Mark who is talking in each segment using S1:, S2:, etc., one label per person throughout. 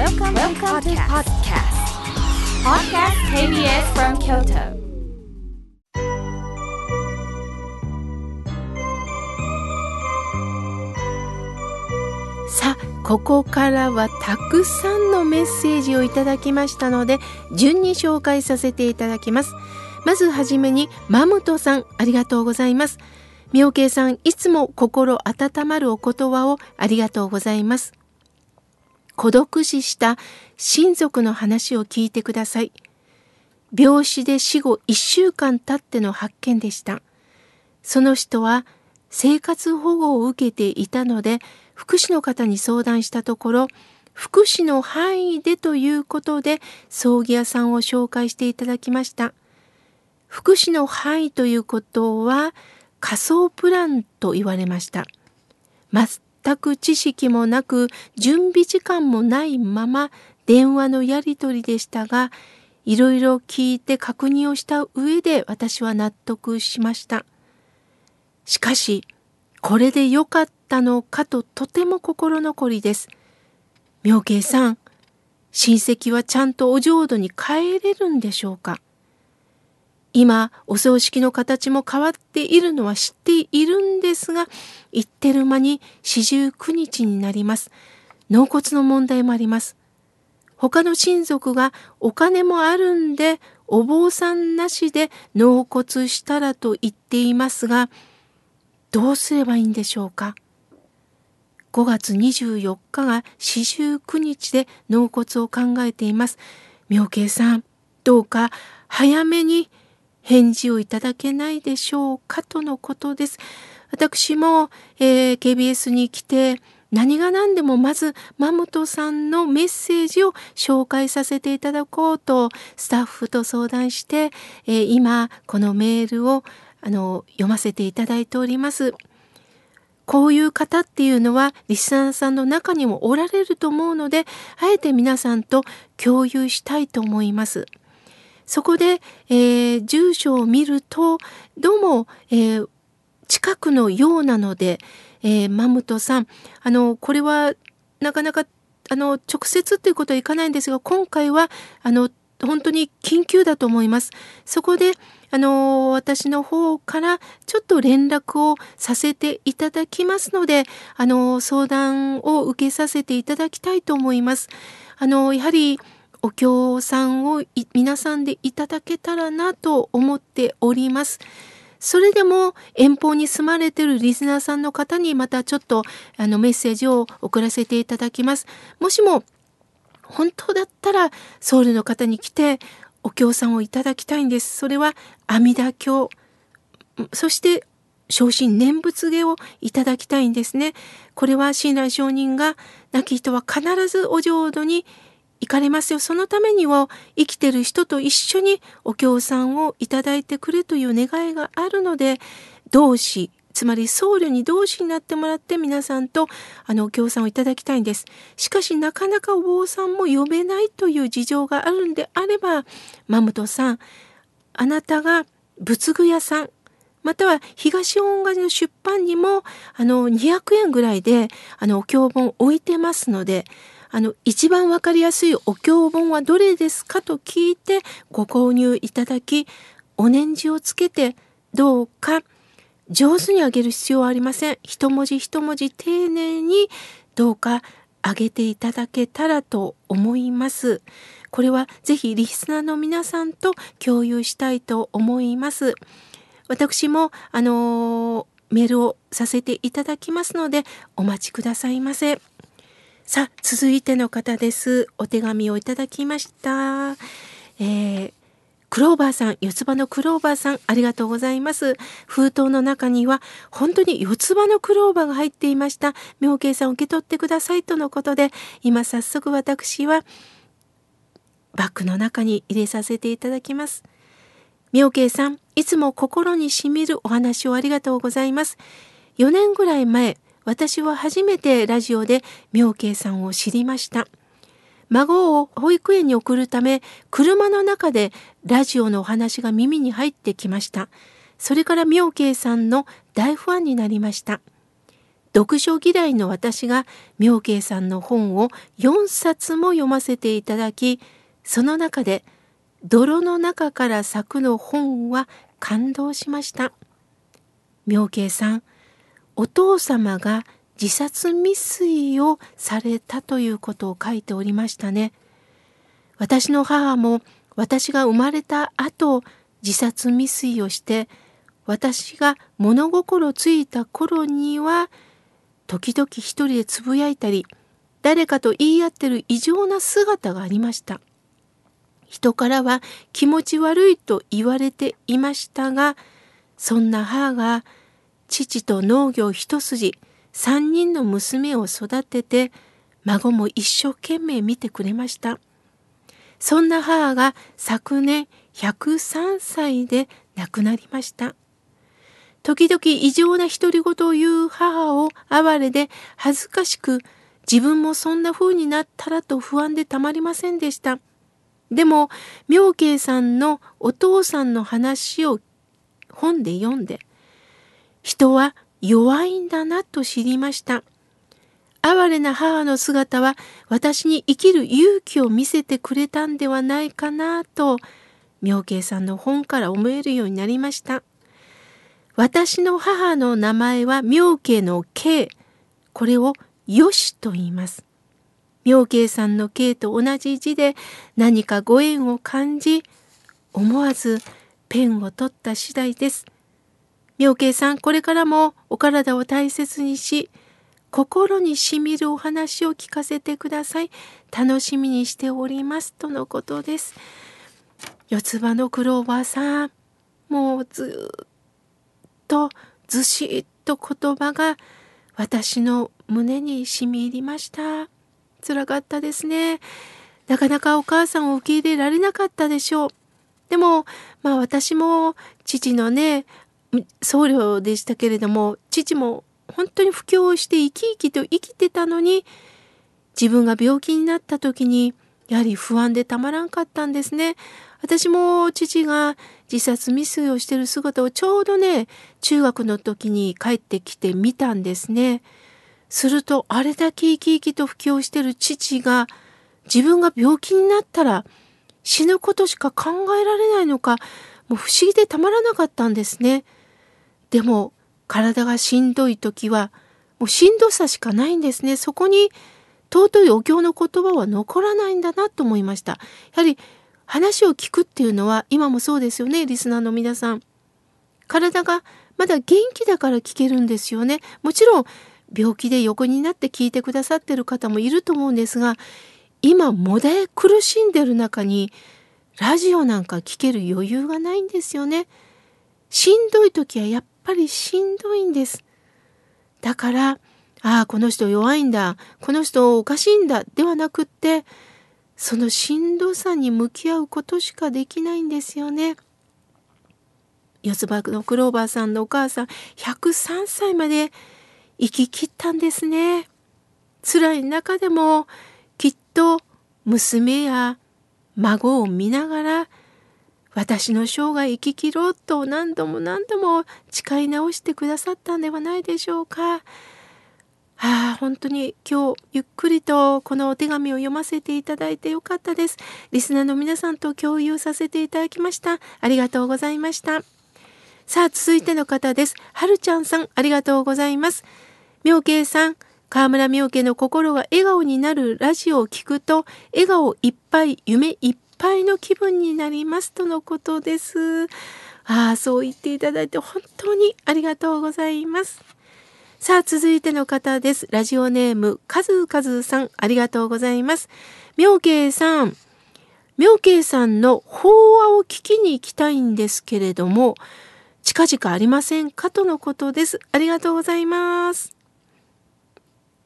S1: Welcome, Welcome to podcast. Podcast KBS from Kyoto.
S2: さあここからはたくさんのメッセージをいただきましたので順に紹介させていただきますまずはじめにマムトさんありがとうございます妙慶さんいつも心温まるお言葉をありがとうございます孤独死した親族の話を聞いてください。病死で死後1週間経っての発見でした。その人は生活保護を受けていたので福祉の方に相談したところ福祉の範囲でということで葬儀屋さんを紹介していただきました。福祉の範囲ということは仮想プランと言われました。全く知識もなく準備時間もないまま電話のやり取りでしたがいろいろ聞いて確認をした上で私は納得しましたしかしこれで良かったのかととても心残りです。妙慶さん、親戚はちゃんとお浄土に帰れるんでしょうか？今、お葬式の形も変わっているのは知っているんですが、言ってる間に四十九日になります。納骨の問題もあります。他の親族がお金もあるんで、お坊さんなしで納骨したらと言っていますが、どうすればいいんでしょうか5月24日が四十九日で納骨を考えています。妙慶さん、どうか早めに返事をいただけないでしょうかとのことです。私も、えー、KBS に来て何が何でもまずマムトさんのメッセージを紹介させていただこうとスタッフと相談して、えー、今このメールをあの読ませていただいております。こういう方っていうのはリスナーさんの中にもおられると思うのであえて皆さんと共有したいと思います。そこで、えー、住所を見るとどうも、えー、近くのようなので、えー、マムトさんあのこれはなかなかあの直接っていうことはいかないんですが今回はあの本当に緊急だと思います。そこであの私の方からちょっと連絡をさせていただきますのであの相談を受けさせていただきたいと思います。あのやはりお経さんを皆さんでいただけたらなと思っております。それでも遠方に住まれているリスナーさんの方にまたちょっとあのメッセージを送らせていただきます。もしも本当だったらソウルの方に来てお経さんをいただきたいんです。それは阿弥陀経。そして昇進念仏下をいただきたいんですね。これは親鸞上人が亡き人は必ずお浄土に行かれますよ。そのためには生きてる人と一緒にお経さんをいただいてくれという願いがあるので、同志、つまり僧侶に同志になってもらって皆さんとあのお経さんをいただきたいんです。しかしなかなかお坊さんも読めないという事情があるんであれば、マムトさん、あなたが仏具屋さん、または東恩賀の出版にもあの200円ぐらいであのお経本置いてますので、あの一番わかりやすいお経本はどれですかと聞いてご購入いただき、お念じをつけてどうか上手にあげる必要はありません。一文字一文字丁寧にどうかあげていただけたらと思います。これはぜひリスナーの皆さんと共有したいと思います。私もあのメールをさせていただきますのでお待ちくださいませ。さあ続いての方です。お手紙をいただきました。えークローバーさん、四つ葉のクローバーさん、ありがとうございます。封筒の中には、本当に四つ葉のクローバーが入っていました。妙慶さん、受け取ってくださいとのことで、今早速私は、バッグの中に入れさせていただきます。妙慶さん、いつも心にしみるお話をありがとうございます。4年ぐらい前、私は初めてラジオで妙慶さんを知りました。孫を保育園に送るため車の中でラジオのお話が耳に入ってきました。それから妙慶さんの大ファンになりました。読書嫌いの私が妙慶さんの本を4冊も読ませていただきその中で「泥の中から咲く」の本は感動しました妙慶さんお父様が自殺未遂をされたということを書いておりましたね。私の母も私が生まれた後自殺未遂をして私が物心ついた頃には時々一人でつぶやいたり誰かと言い合ってる異常な姿がありました。人からは気持ち悪いと言われていましたがそんな母が父と農業一筋3人の娘を育てて孫も一生懸命見てくれましたそんな母が昨年103歳で亡くなりました時々異常な独り言を言う母を哀れで恥ずかしく自分もそんな風になったらと不安でたまりませんでした。でも妙慶さんのお父さんの話を本で読んで人は弱いんだなと知りました。哀れな母の姿は私に生きる勇気を見せてくれたんではないかなと妙慶さんの本から思えるようになりました。私の母の名前は妙慶の慶。これをよしと言います。妙慶さんの慶と同じ字で何かご縁を感じ、思わずペンを取った次第です。妙慶さん、これからもお体を大切にし、心にしみるお話を聞かせてください。楽しみにしております。とのことです。四つ葉のクローバーさん、もうずっとずしっと言葉が私の胸にしみ入りました。辛かったですね。なかなかお母さんを受け入れられなかったでしょう。でも、まあ私も父のね、僧侶でしたけれども、父も本当に布教をして生き生きと生きてたのに、自分が病気になった時に、やはり不安でたまらんかったんですね。私も父が自殺未遂をしてる姿をちょうどね中学の時に帰ってきて見たんですね。するとあれだけ生き生きと布教してる父が自分が病気になったら死ぬことしか考えられないのかもう不思議でたまらなかったんですね。でも体がしんどい時はもうしんどさしかないんですね。そこに尊いお経の言葉は残らないんだなと思いました。やはり話を聞くっていうのは今もそうですよねリスナーの皆さん。体がまだ元気だから聞けるんですよね。もちろん病気で横になって聞いてくださってる方もいると思うんですが今もだえ苦しんでる中にラジオなんか聞ける余裕がないんですよね。しんどい時はやっぱりしんどいんです。だからああこの人弱いんだこの人おかしいんだではなくってそのしんどさに向き合うことしかできないんですよね。四つ葉のクローバーさんのお母さん103歳まで生き切ったんですね。辛い中でもきっと娘や孫を見ながら私の生涯生き切ろうと何度も何度も誓い直してくださったんではないでしょうか。ああ、本当に今日ゆっくりとこのお手紙を読ませていただいてよかったです。リスナーの皆さんと共有させていただきました。ありがとうございました。さあ、続いての方です。はるちゃんさん、ありがとうございます。妙慶さん、河村妙慶の心が笑顔になるラジオを聞くと、笑顔いっぱい、夢いっぱいの気分になりますとのことです。ああ、そう言っていただいて本当にありがとうございます。さあ、続いての方です。ラジオネーム、かずかずさん、ありがとうございます。妙慶さん、妙慶さんの法話を聞きに行きたいんですけれども、近々ありませんか？とのことです。ありがとうございます。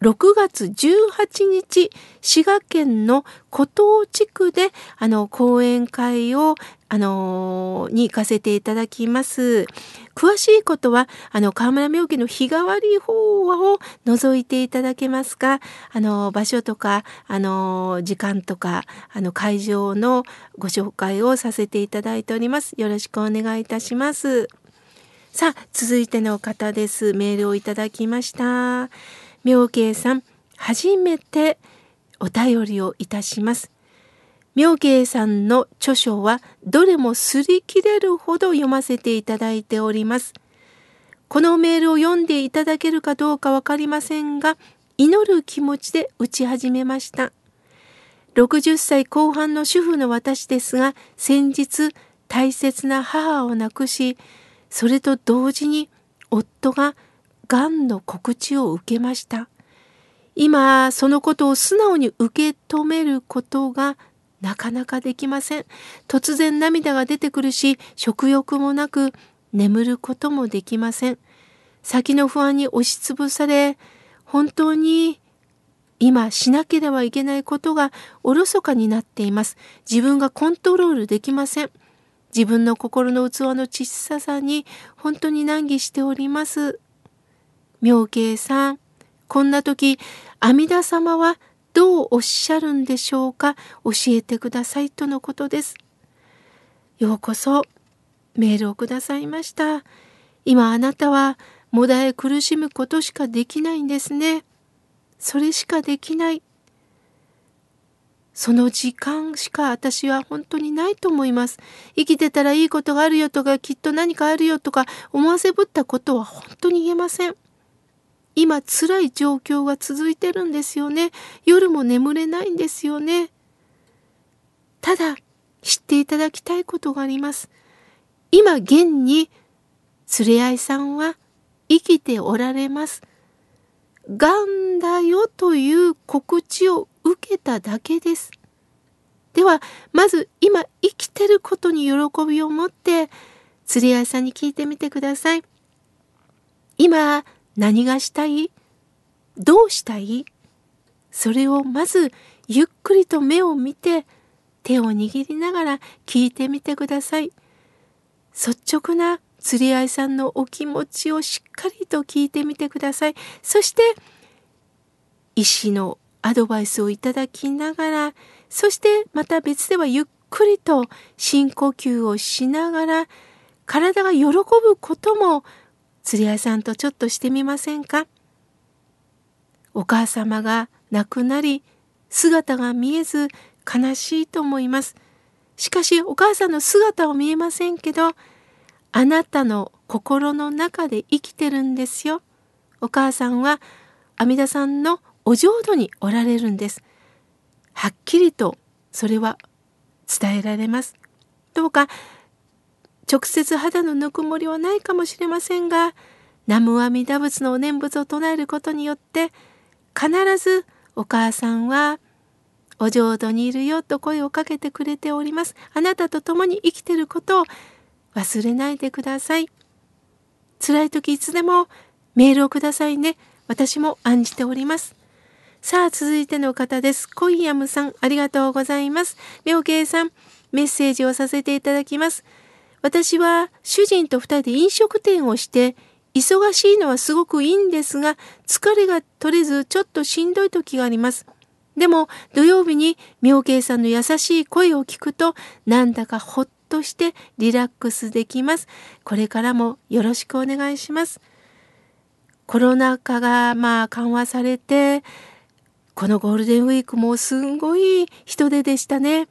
S2: 6月18日、滋賀県の古東地区で、あの、講演会を、あのに行かせていただきます。詳しいことは、あの、河村明家の日替わり法話を覗いていただけますかあの、場所とか、あの、時間とか、あの、会場のご紹介をさせていただいております。よろしくお願いいたします。さあ、続いての方です。メールをいただきました。妙慶さん、初めてお便りをいたします。妙慶さんの著書はどれも擦り切れるほど読ませていただいております。このメールを読んでいただけるかどうかわかりませんが、祈る気持ちで打ち始めました。60歳後半の主婦の私ですが、先日大切な母を亡くし、それと同時に夫ががんの告知を受けました。今、そのことを素直に受け止めることがなかなかできません。突然涙が出てくるし、食欲もなく、眠ることもできません。先の不安に押しつぶされ、本当に今しなければいけないことがおろそかになっています。自分がコントロールできません。自分の心の器の小ささに本当に難儀しております。妙慶さん、こんな時、阿弥陀様はどうおっしゃるんでしょうか？教えてくださいとのことです。ようこそメールをくださいました。今あなたはもだえ苦しむことしかできないんですね。それしかできない。その時間しか私は本当にないと思います。生きてたらいいことがあるよとか、きっと何かあるよとか思わせぶったことは本当に言えません。今辛い状況が続いてるんですよね。夜も眠れないんですよね。ただ、知っていただきたいことがあります。今現に、連れ合いさんは生きておられます。がんだよという告知を受けただけです。では、まず今生きてることに喜びを持って、釣り合いさんに聞いてみてください。今、何がしたい？どうしたい？それをまずゆっくりと目を見て手を握りながら聞いてみてください。率直な釣り合いさんのお気持ちをしっかりと聞いてみてください。そして医師のアドバイスをいただきながらそしてまた別ではゆっくりと深呼吸をしながら体が喜ぶことも釣り合いさんとちょっとしてみませんか？お母様が亡くなり姿が見えず悲しいと思います。しかしお母さんの姿を見えませんけどあなたの心の中で生きてるんですよ。お母さんは阿弥陀さんのお浄土におられるんです。はっきりとそれは伝えられます。どうか直接肌のぬくもりはないかもしれませんが南無阿弥陀仏のお念仏を唱えることによって必ずお母さんはお浄土にいるよと声をかけてくれております。あなたと共に生きてることを忘れないでください。辛い時いつでもメールをくださいね。私も案じております。さあ、続いての方です。コイヤムさん、ありがとうございます。妙慶さん、メッセージをさせていただきます。私は主人と二人で飲食店をして忙しいのはすごくいいんですが疲れが取れずちょっとしんどい時があります。でも土曜日に妙慶さんの優しい声を聞くとなんだかほっとしてリラックスできます。これからもよろしくお願いします。コロナ禍がまあ緩和されてこのゴールデンウィークもすんごい人手でしたね。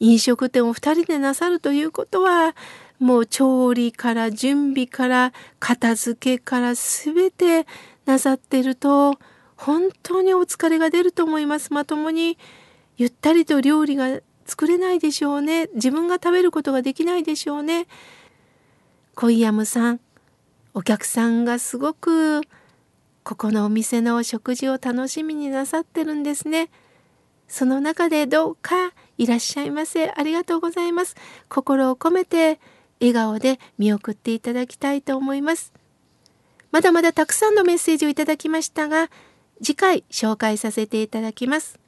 S2: 飲食店を二人でなさるということはもう調理から準備から片付けから全てなさってると本当にお疲れが出ると思います。まともにゆったりと料理が作れないでしょうね。自分が食べることができないでしょうね。コイヤムさん、お客さんがすごくここのお店の食事を楽しみになさってるんですね。その中でどうかいらっしゃいませ。ありがとうございます。心を込めて笑顔で見送っていただきたいと思います。まだまだたくさんのメッセージをいただきましたが、次回紹介させていただきます。